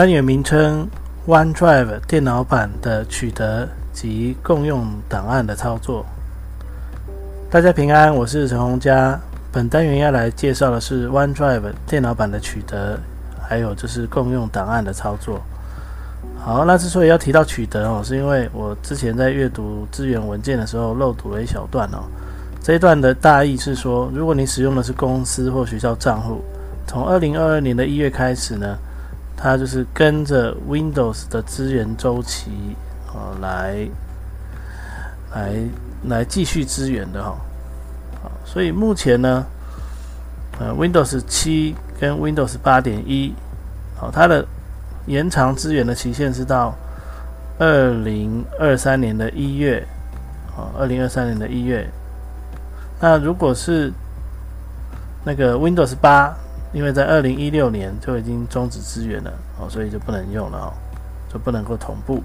单元名称：OneDrive 电脑版的取得及共用档案的操作。大家平安，我是陈洪佳。本单元要来介绍的是 OneDrive 电脑版的取得，还有就是共用档案的操作。好，那之所以要提到取得哦，是因为我之前在阅读资源文件的时候漏读了一小段哦。这一段的大意是说，如果你使用的是公司或学校账户，从二零二二年的一月开始呢。它就是跟着 Windows 的资源周期哦来来来继续支援的哈，好，所以目前呢，呃，Windows 七跟 Windows 八点一，好，它的延长资源的期限是到二零二三年的一月，哦，二零二三年的一月。那如果是那个 Windows 八。因为在二零一六年就已经终止支援了哦，所以就不能用了哦，就不能够同步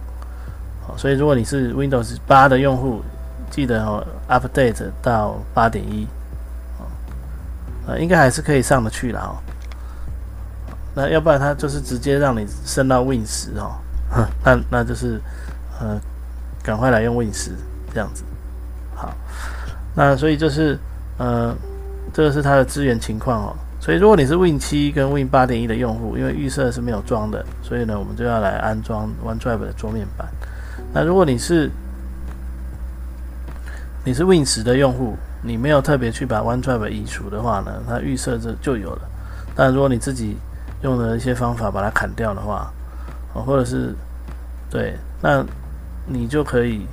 哦。所以如果你是 Windows 八的用户，记得哦，update 到八点一哦，呃，应该还是可以上得去了哦。那要不然它就是直接让你升到 Win 十哦，那那就是呃，赶快来用 Win 十这样子。好，那所以就是呃，这个是它的资源情况哦。所以，如果你是 Win 七跟 Win 八点一的用户，因为预设是没有装的，所以呢，我们就要来安装 OneDrive 的桌面版。那如果你是你是 Win 十的用户，你没有特别去把 OneDrive 移除的话呢，它预设这就有了。但如果你自己用的一些方法把它砍掉的话，哦，或者是对，那你就可以，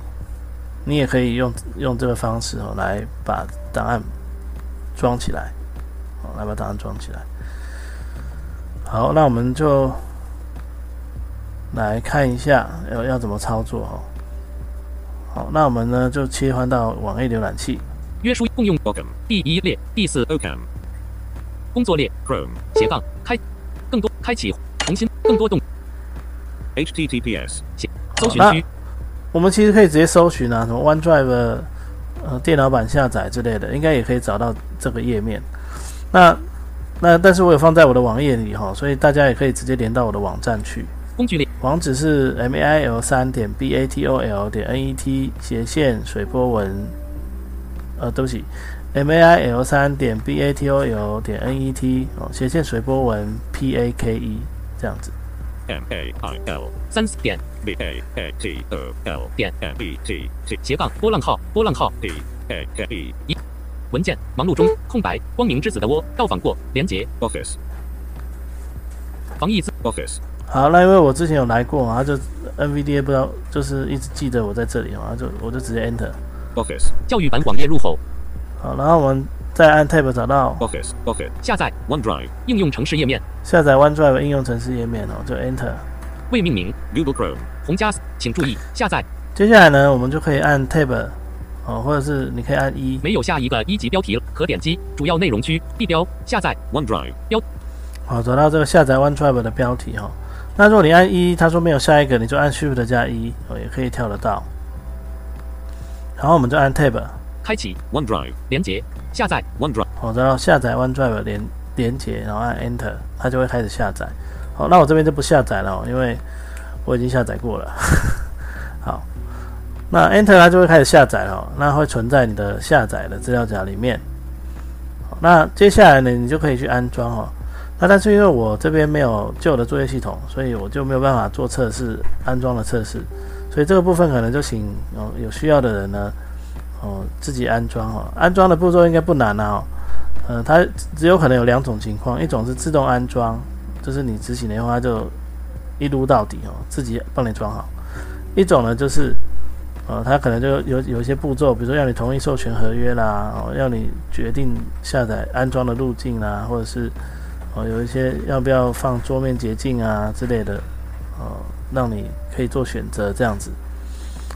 你也可以用用这个方式哦来把档案装起来。来把档案装起来。好，那我们就来看一下要要怎么操作哦。好，那我们呢就切换到网页浏览器。约束共用 Ocam 第一列第四 Ocam 工作列 Chrome 斜杠开更多开启重新更多动 HTTPS 搜寻区。我们其实可以直接搜寻啊，什么 OneDrive 呃电脑版下载之类的，应该也可以找到这个页面。那那，但是我有放在我的网页里哈，所以大家也可以直接连到我的网站去。工具列网址是 m a i l 三点 b a t o l 点 n e t 斜线水波纹，呃，对不起，m a i l 三点 b a t o l 点 n e t 哦，斜线水波纹 p a k e 这样子。m a i l 三点 b a a t o l 点 m e t 斜杠波浪号波浪号 a k e 一。文件忙碌中，空白。光明之子的窝，到访过。连接 Office。防疫字 Office。好，那因为我之前有来过嘛，就 NVDA 不知道，就是一直记得我在这里嘛，就我就直接 Enter。Office。教育版网页入口。好，然后我们再按 Tab 找到 Office。Office。下载 OneDrive 应用程式页面。下载 OneDrive 应用程式页面哦，就 Enter。未命名 Google Chrome。红加，请注意下载。接下来呢，我们就可以按 Tab。哦，或者是你可以按一，没有下一个一级标题，可点击主要内容区地标下载 OneDrive 标。好，找到这个下载 OneDrive 的标题哈。那如果你按一，他说没有下一个，你就按 Shift 加一哦，也可以跳得到。然后我们就按 Tab 开启 OneDrive 连接下载 OneDrive。好，然后下载 OneDrive 连连接，然后按 Enter，它就会开始下载。好，那我这边就不下载了，因为我已经下载过了。好。那 Enter 它就会开始下载了，那会存在你的下载的资料夹里面。那接下来呢，你就可以去安装哦。那但是因为我这边没有旧的作业系统，所以我就没有办法做测试安装的测试，所以这个部分可能就请哦有需要的人呢哦自己安装哦。安装的步骤应该不难啊，呃，它只有可能有两种情况，一种是自动安装，就是你执行的话就一撸到底哦，自己帮你装好；一种呢就是。呃，他可能就有有一些步骤，比如说要你同意授权合约啦，哦，要你决定下载安装的路径啦，或者是哦有一些要不要放桌面捷径啊之类的，哦，让你可以做选择这样子。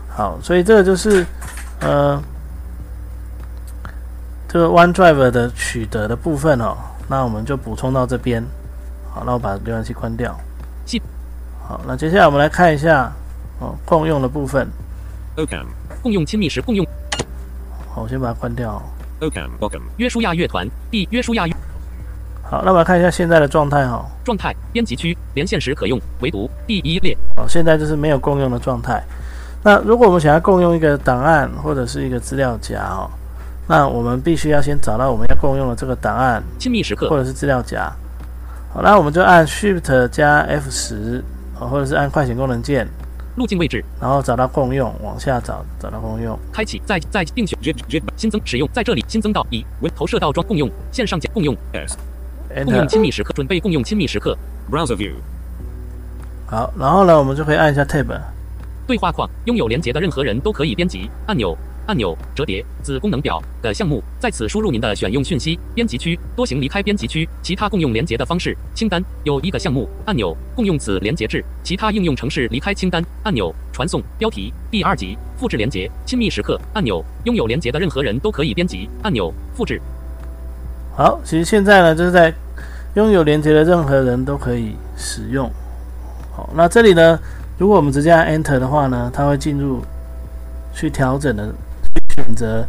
好，所以这个就是呃这个 OneDrive 的取得的部分哦，那我们就补充到这边。好，那我把浏览器关掉。系好，那接下来我们来看一下哦共用的部分。OCAM. 共用亲密时共用好，我先把它关掉哦。OCAM. Ocam. 约书亚乐团 B 约书亚乐好，那我们来看一下现在的状态哈。状态编辑区连线时可用，唯独第一列好，现在就是没有共用的状态。那如果我们想要共用一个档案或者是一个资料夹哦，那我们必须要先找到我们要共用的这个档案亲密时刻或者是资料夹。好，那我们就按 Shift 加 F 十，哦，或者是按快捷功能键，路径位置然后找到共用，往下找找到共用。开启再再定选 Jib jib 新增使用在这里新增到一文投射到装共用线上键共用 S. 共用。亲密时刻准备共用亲密时刻 Browser view. 好，然后呢，我们就可以按一下 Tab。对话框拥有连接的任何人都可以编辑按钮按钮折叠子功能表的项目，在此输入您的选用讯息。编辑区多行离开编辑区，其他共用连接的方式清单有一个项目按钮共用此连接至其他应用程式离开清单按钮传送标题第二级复制连接亲密时刻按钮拥有连接的任何人都可以编辑按钮复制好，其实现在呢，就是在拥有连接的任何人都可以使用。好，那这里呢，如果我们直接按 Enter 的话呢，它会进入去调整的，选择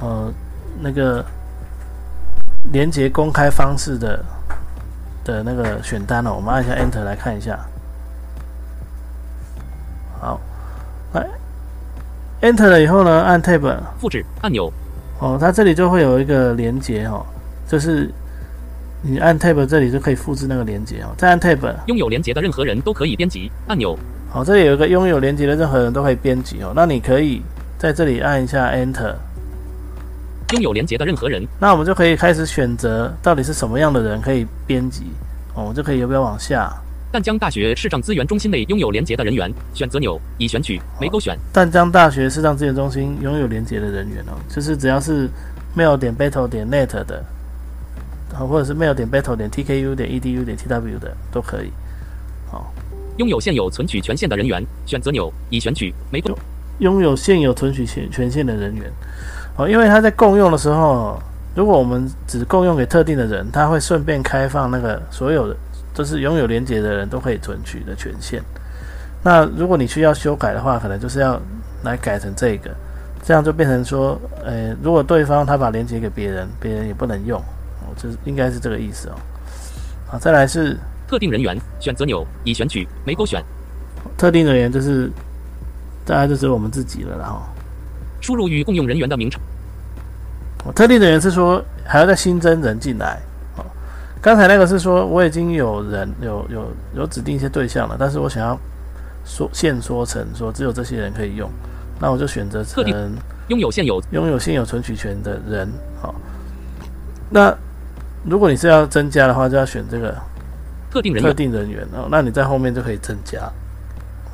呃那个连接公开方式的的那个选单哦。我们按一下 Enter 来看一下。好，来 Enter 了以后呢，按 Tab 复制按钮哦，它这里就会有一个连接哦，就是你按 Tab 这里就可以复制那个连接哦，再按 Tab，拥有连接的任何人都可以编辑按钮好、这里有一个拥有连接的任何人都可以编辑哦，那你可以在这里按一下 Enter，拥有连接的任何人那我们就可以开始选择到底是什么样的人可以编辑哦，我们就可以要不要往下？淡江大学视障资源中心内拥有连接的人员，选择钮已选取，没勾选。淡江大学视障资源中心拥有连接的人员哦，就是只要是 mail 点 battle 点 net 的，好，或者是 mail 点 battle 点 tku 点 edu 点 tw 的都可以。好，拥有现有存取权限的人员，选择钮已选取，没勾。拥有现有存取权权限的人员，哦，因为他在共用的时候，如果我们只共用给特定的人，他会顺便开放那个所有的，就是拥有连接的人都可以存取的权限。那如果你需要修改的话，可能就是要来改成这个，这样就变成说，呃，如果对方他把连接给别人，别人也不能用，哦，这应该是这个意思哦。好，再来是特定人员，选择钮已选取，没勾选。特定人员，就是大概就只有我们自己了，然后。输入与共用人员的名称。哦，特定的人是说还要再新增人进来。哦，刚才那个是说我已经有人有有有指定一些对象了，但是我想要说限缩成说只有这些人可以用，那我就选择成特定拥有现有拥有现有存取权的人。好、那如果你是要增加的话，就要选这个特特定人员。定人员哦，那你在后面就可以增加，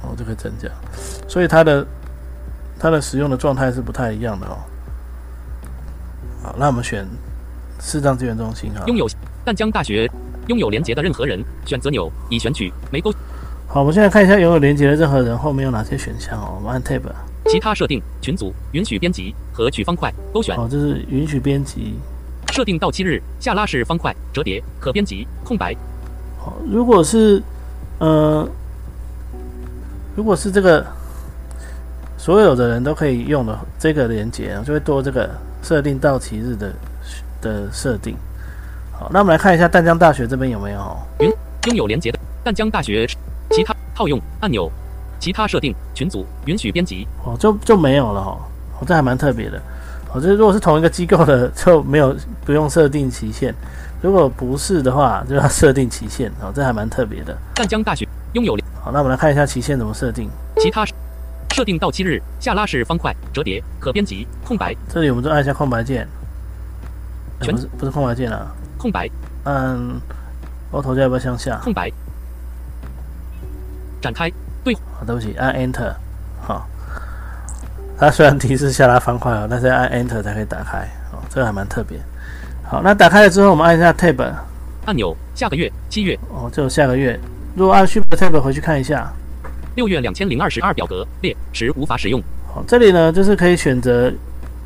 哦就可以增加，所以它的它的使用的状态是不太一样的哦。好，那我们选视障资源中心哈。拥有淡江大学拥有连接的任何人，选择钮已选取，没勾。好，我们现在看一下拥有连接的任何人后面有哪些选项哦。我们按 Tab，其他设定群组允许编辑和取方块勾选。哦，这是允许编辑。设定到期日下拉式方块折叠可编辑空白。好，如果是呃，如果是这个所有的人都可以用的这个连接，就会多这个设定到期日的的设定。好，那我们来看一下淡江大学这边有没有哦。拥有连接的淡江大学其他套用按钮，其他设定群组允许编辑哦，就就没有了哦，哦，这还蛮特别的。哦，这如果是同一个机构的，就没有不用设定期限；如果不是的话，就要设定期限。哦，这还蛮特别的。淡江大学拥有连好，那我们来看一下期限怎么设定。其他设定到期日下拉式方块折叠可编辑空白。这里我们就按一下空白键，不是不是空白键啊，空白。按 Alt 加要不要向下？空白。展开。对，啊，对不起，按 Enter。好，它虽然提示下拉方块哦，但是要按 Enter 才可以打开。哦，这个还蛮特别。好，那打开了之后，我们按一下 Tab 按钮，下个月七月。哦，就下个月。如果按 Shift Tab 回去看一下，六月两千零二十二表格列十无法使用，好，这里呢就是可以选择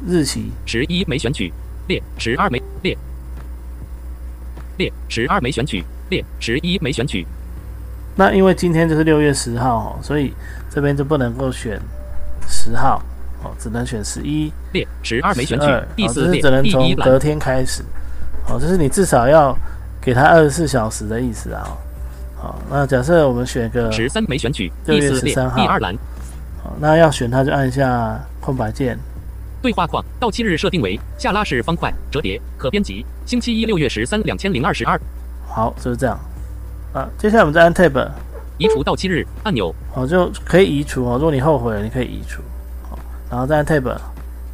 日期，十一没选取列十二没列列十二没选取列十一没选取，那因为今天就是六月十号哦，所以这边就不能够选十号哦，只能选十一、列十二没选取第四列只能从隔天开始。哦，就是你至少要给他二十四小时的意思啊。哦好，那假设我们选个十三没选取六月第四列13号第二栏好，那要选它就按下空白键。对话框到期日设定为下拉式方块折叠可编辑，星期一六月十三两千零二十二好，就是这样。啊，接下来我们再按 Tab，移除到期日按钮好就可以移除哦。如果你后悔了，你可以移除。好，然后再按 Tab，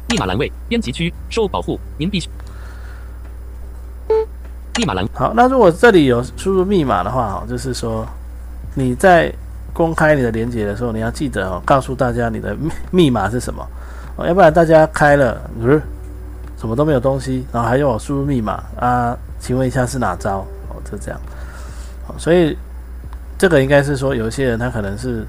密码栏位编辑区受保护，您必须密码栏好，那如果这里有输入密码的话，哦，就是说你在公开你的连接的时候，你要记得哦，告诉大家你的密密码是什么哦，要不然大家开了，呃，什么都没有东西，然后还要我输入密码啊？请问一下是哪招？哦，就这样。所以这个应该是说，有一些人他可能是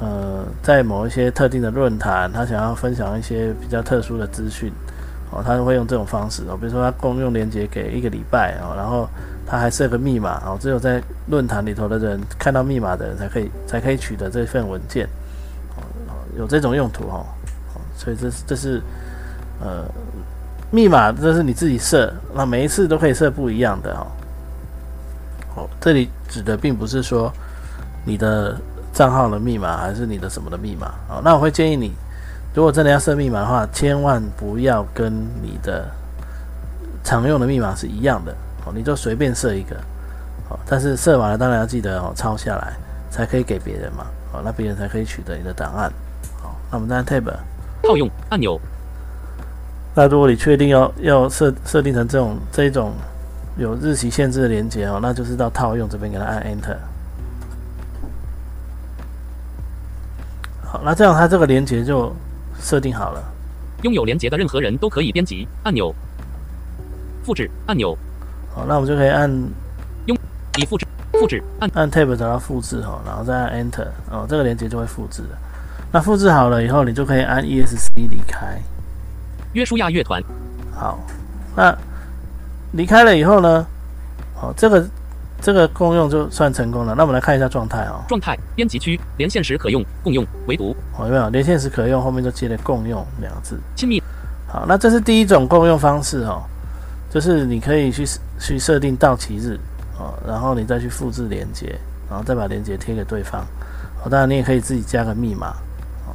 呃，在某一些特定的论坛，他想要分享一些比较特殊的资讯。哦，他会用这种方式哦，比如说他共用连接给一个礼拜哦，然后他还设个密码哦，只有在论坛里头的人看到密码的人才可以才可以取得这份文件哦，有这种用途哦，所以这是这是呃密码，这是你自己设，那每一次都可以设不一样的哦。哦，这里指的并不是说你的账号的密码还是你的什么的密码哦，那我会建议你。如果真的要设密码的话，千万不要跟你的常用的密码是一样的哦，你就随便设一个哦。但是设完了，当然要记得哦，抄下来才可以给别人嘛哦，那别人才可以取得你的档案。好，那我们再按 Tab。套用按钮那如果你确定要要设设定成这种这种有日期限制的连接哦，那就是到套用这边给它按 Enter。好，那这样它这个连接就设定好了。拥有连接的任何人都可以编辑。按钮。复制。按钮。好，那我们就可以按用。已复制。复制。按。按 Tab 找到复制哦，然后再按 Enter 哦，这个连接就会复制了。那复制好了以后，你就可以按 ESC 离开。约书亚乐团。好，那离开了以后呢？好，这个这个共用就算成功了。那我们来看一下状态哦。状态编辑区连线时可用共用唯独哦，有没有连线时可用？后面就接了“共用”两个字。亲密好，那这是第一种共用方式哦，就是你可以去去设定到期日哦，然后你再去复制连接，然后再把连接贴给对方。哦，当然你也可以自己加个密码哦。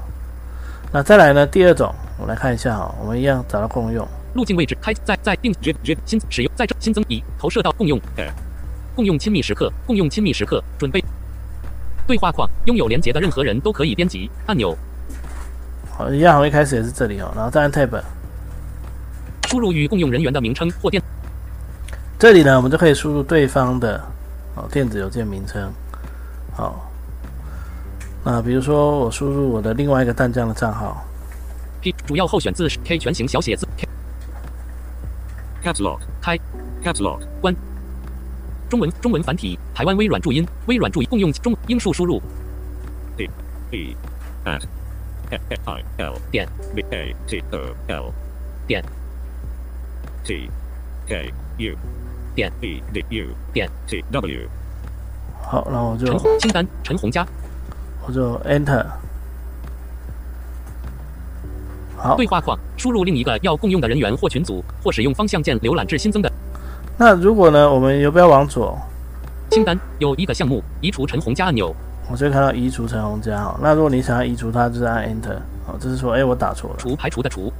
那再来呢？第二种，我们来看一下哦，我们一样找到共用。路径位置开在在定 Jip 新使用在这新增已投射到共用共用亲密时刻共用亲密时刻准备。对话框拥有连接的任何人都可以编辑按钮。好，一样，我一开始也是这里哦，然后再按 Tab。输入与共用人员的名称或电。这里呢，我们就可以输入对方的哦电子邮件名称。好，那比如说我输入我的另外一个淡江的账号，P 主要候选字是 K 全形小写字 K Caps Lock 开。Caps Lock 关中文中文繁体台湾微软注音微软注音共用中英数输入 P E at F I L 点 B A T O L 点 T K U 点 E D U 点 T W 好，然后就陈红清单陈红佳我就 Enter。好对，话框输入另一个要共用的人员或群组或使用方向键浏览至新增的那如果呢，我们游标往左，清单有一个项目移除陈红加按钮。我就会看到移除陈红加。哦，那如果你想要移除它，就是按 Enter。好，这是说，哎，我打错了。除排除的除。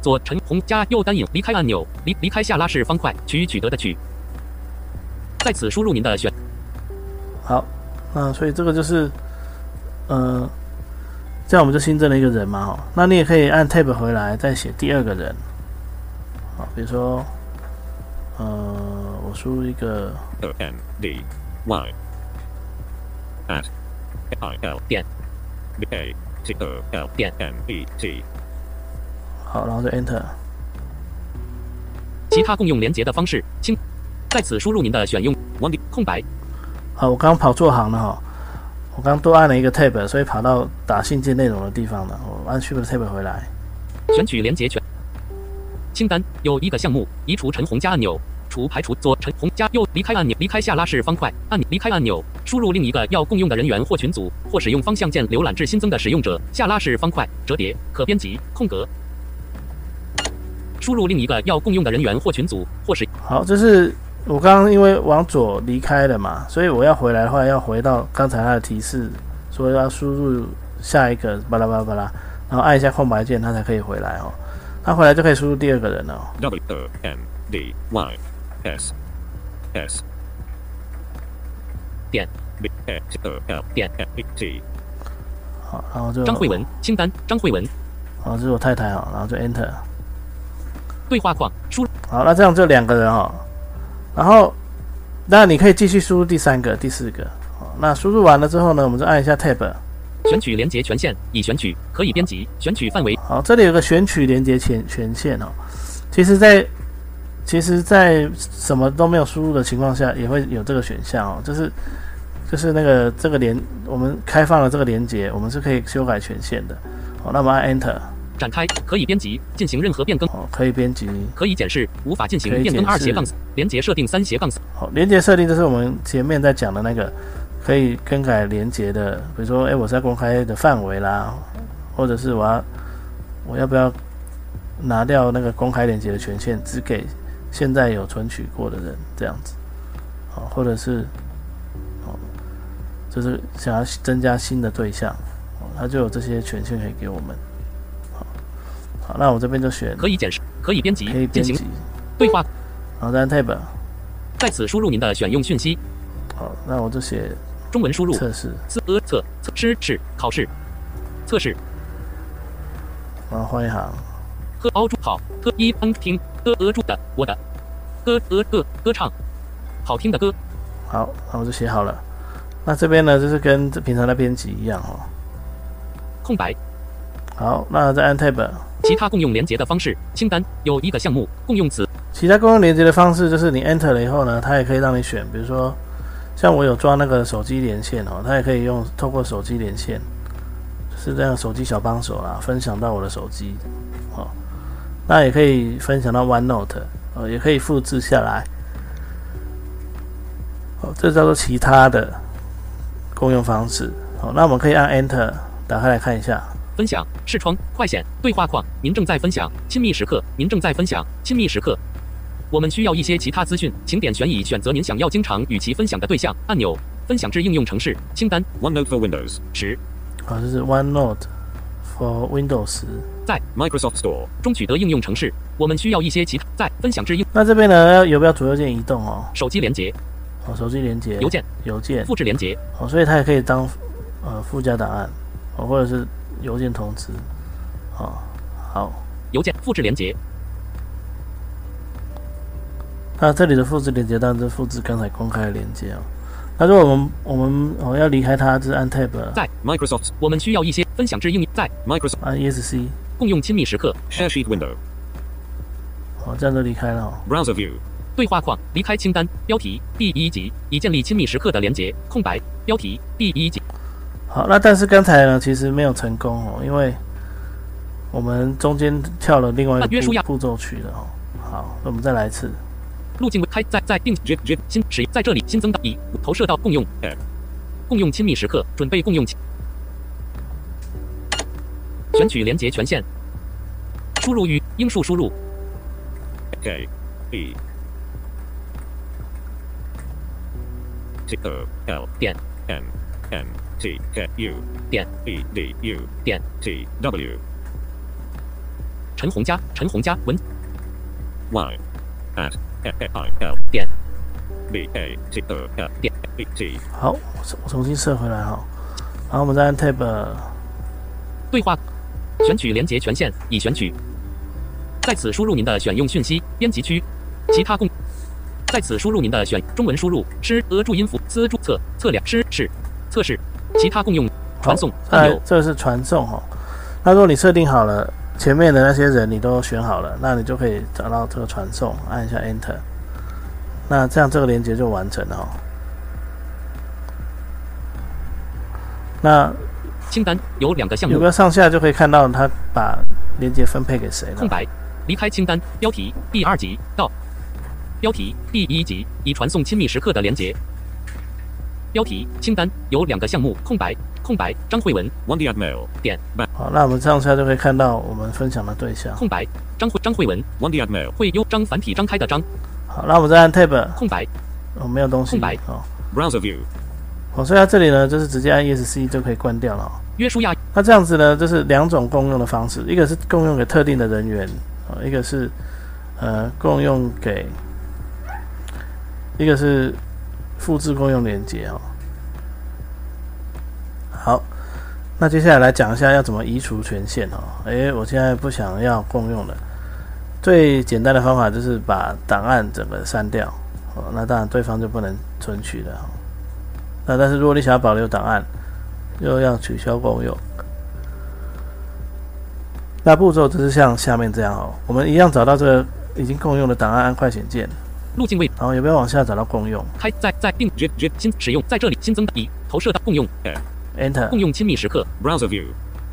左陈红加右单引离开按钮。离离开下拉式方块取取得的取。在此输入您的选。好，那所以这个就是，呃，这样我们就新增了一个人嘛，哦，那你也可以按 Tab 回来再写第二个人，好，比如说，呃，我输入一个 O N D Y at F I L 点 B A T O L 点 m E T 好，然后就 Enter。其他共用连接的方式，请在此输入您的选用 One 空白。好，我刚刚跑错行了哈，我刚多按了一个 Tab，所以跑到打信件内容的地方了。我按 Shift Tab 回来。选取连接权清单有一个项目，移除陈红加按钮，除排除左陈红加右离开按钮，离开下拉式方块按钮，离开按钮，输入另一个要共用的人员或群组，或使用方向键浏览至新增的使用者，下拉式方块折叠可编辑空格。输入另一个要共用的人员或群组，或是好，这是我刚刚因为往左离开了嘛，所以我要回来的话，要回到刚才它的提示，说要输入下一个巴拉巴拉巴拉，然后按一下空白键，它才可以回来哦。它回来就可以输入第二个人了哦。W N D Y S S 点 B X L 点 E T 好，然后就张慧文清单张慧文好，这是我太太啊，然后就 Enter。对话框输入好，那这样就两个人哦。然后，那你可以继续输入第三个、第四个。好，那输入完了之后呢，我们就按一下 Tab。选取连接权限已选取，可以编辑选取范围好，这里有个选取连接权权限哦。其实在，其实，在什么都没有输入的情况下，也会有这个选项哦。就是，就是那个这个连我们开放了这个连接，我们是可以修改权限的。好，那我们按 Enter。展开，可以编辑进行任何变更，哦，可以编辑。可以检视无法进行可以变更二斜杠连接设定三斜杠好，连接设定就是我们前面在讲的那个可以更改连接的，比如说，哎，我是要公开的范围啦，或者是我要我要不要拿掉那个公开连接的权限，只给现在有存取过的人这样子，好，或者是哦，就是想要增加新的对象，哦，他就有这些权限可以给我们。好，好，那我这边就选可以检视，可以编辑可以编辑，对话，然后再按 Tab，在此输入您的选用讯息，好，那我就写中文输入测试。测呃测测试试考试。测试。然后换一行，呵凹住好呵一嗯听呃呃住的我的歌呃歌歌唱好听的歌好，那我就写好了。那这边呢，就是跟平常的编辑一样哦。空白好，那再按 Tab。其他共用连接的方式清单有一个项目共用词其他共用连接的方式就是你 Enter 了以后呢，它也可以让你选，比如说像我有装那个手机连线哦，它也可以用透过手机连线，是这样手机小帮手啦，分享到我的手机哦。那也可以分享到 OneNote 哦，也可以复制下来。哦，这叫做其他的共用方式。好，那我们可以按 Enter 打开来看一下。分享视窗快显对话框您正在分享亲密时刻您正在分享亲密时刻。我们需要一些其他资讯，请点选以选择您想要经常与其分享的对象按钮。分享至应用程式清单 OneNote for Windows 十，好，这是 OneNote for Windows。在 Microsoft Store 中取得应用程式。我们需要一些其他在分享至应那这边呢，要有没有左右键移动哦？手机连接、哦，手机连接、邮件、邮件。复制连接、哦，所以它也可以当呃附加档案。哦，或者是邮件通知。哦。好，邮件。复制连接、那这里的复制连接当然是复制刚才公开的连接哦。那如果我们我们哦要离开它，就是按 Tab 在 Microsoft 我们需要一些分享至应用。在 Microsoft 按 ESC 共用亲密时刻。Share Sheet Window. 好，这样就离开了。哦。Browser View. 对话框离开清单。标题第一集已建立亲密时刻的连接空白。标题第一集。好，那但是刚才呢，其实没有成功哦，因为我们中间跳了另外一那约书亚个步步骤去了。哦。好，那我们再来一次。路径为开在在定 Jit 新使在这里新增到已投射到共用。App 共用亲密时刻准备共用亲选取连接权限。输入与英数输入。K E T O L 点。N N T K U 点。E D U 点。T W 陈红佳陈红佳文。Y at F I L 点。B A T O L 点 B T 好，我重我重新设回来哈。然后我们再按 Tab。对话选取连接权限已选取，在此输入您的选用讯息编辑区，其他共在此输入您的选中文输入诗俄注音符资注册测量师是测试其他共用传送好，按钮这是传送哈。那如果你设定好了前面的那些人你都选好了，那你就可以找到这个传送，按一下 Enter，那这样这个连接就完成了哦。那清单有两个项目，有个上下就可以看到他把连接分配给谁了空。白，离开清单，标题第二集到，标题第一集已传送亲密时刻的连接。标题清单有两个项目，空白，空白，张慧文 One the mail. 点好，那我们上下就可以看到我们分享的对象。空白，张慧张慧文 One the mail. 会优张繁体张开的张好，那我们再按 Tab，空白，哦，没有东西。空白哦，Browser view. 哦，所以它这里呢，就是直接按 ESC 就可以关掉了、哦。约书亚那这样子呢，就是两种共用的方式，一个是共用给特定的人员，啊，一个是呃共用给，一个是复制共用连接哦。好，那接下来来讲一下要怎么移除权限哦。诶，我现在不想要共用了，最简单的方法就是把档案整个删掉哦。那当然对方就不能存取了哦。那但是如果你想要保留档案，又要取消共用。那步骤就是像下面这样哦，我们一样找到这个已经共用的档案，按快捷键，路径位然后有没有往下找到共用开在在并 jit 新使用在这里新增的已投射到共用，Enter 共。用亲密时刻 Browser view.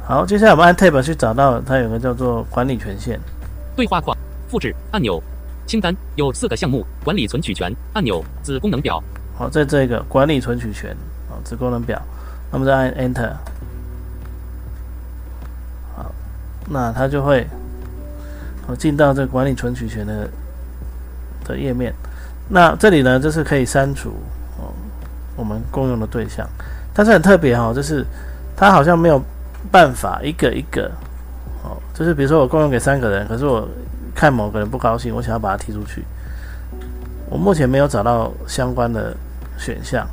好，接下来我们按 Tab 去找到它有个叫做管理权限。对话框复制按钮清单有四个项目管理存取权按钮子功能表好，在这个管理存取权，啊，子功能表，那么再按 Enter，好，那它就会，我进到这个管理存取权的的页面。那这里呢，就是可以删除哦我们共用的对象，但是很特别哈、哦，就是它好像没有办法一个一个哦，就是比如说我共用给三个人，可是我看某个人不高兴，我想要把他踢出去，我目前没有找到相关的选项。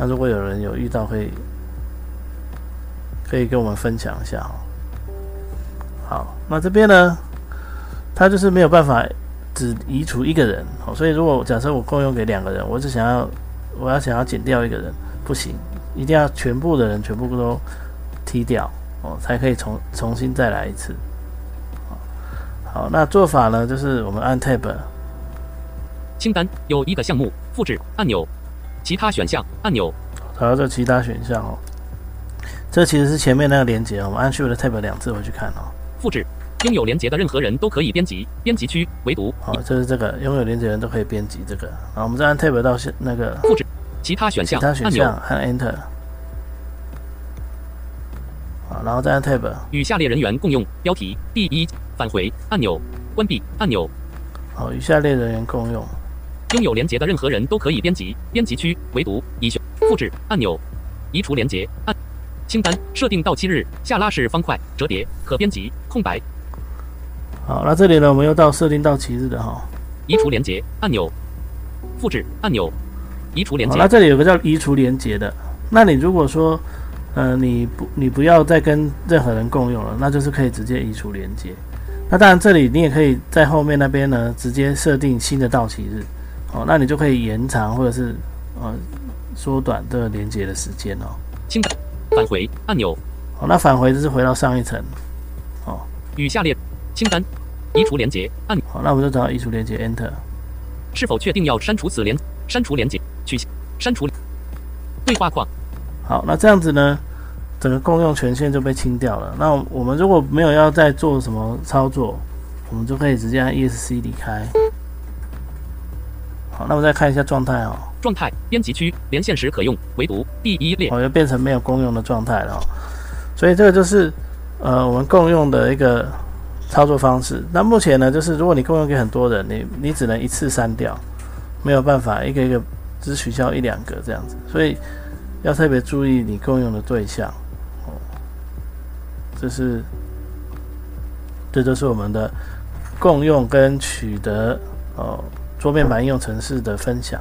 那如果有人有遇到，可以可以跟我们分享一下哦。好，那这边呢，它就是没有办法只移除一个人，哦，所以如果假设我共用给两个人，我只想要我要想要减掉一个人，不行，一定要全部的人全部都踢掉哦，才可以重重新再来一次。好，那做法呢，就是我们按 Tab，清单有一个项目复制按钮其他选项按钮找到这其他选项哦。这其实是前面那个连接哦，我们按 Shift Tab 两次回去看哦。复制拥有连接的任何人都可以编辑编辑区唯独好，这是这个拥有连接人都可以编辑这个。好，我们再按 Tab 到现那个复制其他选项按钮他选项，按 Enter。好，然后再按 Tab。与下列人员共用标题第一返回按钮关闭按钮好，与下列人员共用。拥有连接的任何人都可以编辑编辑区唯独已选复制按钮移除连接按清单设定到期日下拉式方块折叠可编辑空白好，那这里呢，我们又到设定到期日的哈。移除连接按钮复制按钮移除连，接那这里有个叫移除连接的。那你如果说，呃，你不你不要再跟任何人共用了，那就是可以直接移除连接。那当然，这里你也可以在后面那边呢，直接设定新的到期日。哦，那你就可以延长或者是呃缩短这个连接的时间哦。清单返回按钮好，那返回就是回到上一层。哦，与下列清单移除连接按钮好，那我们就找到移除连接，Enter。是否确定要删除此连删除连接取消删除对话框好，那这样子呢，整个共用权限就被清掉了。那我们如果没有要再做什么操作，我们就可以直接按 ESC 离开。好，那我们再看一下状态哦，状态编辑区连线时可用唯独第一列我就变成没有共用的状态了、哦。所以这个就是呃我们共用的一个操作方式。那目前呢，就是如果你共用给很多人，你你只能一次删掉，没有办法一个一个只取消一两个这样子，所以要特别注意你共用的对象哦。这是这就是我们的共用跟取得哦桌面版应用程式的分享。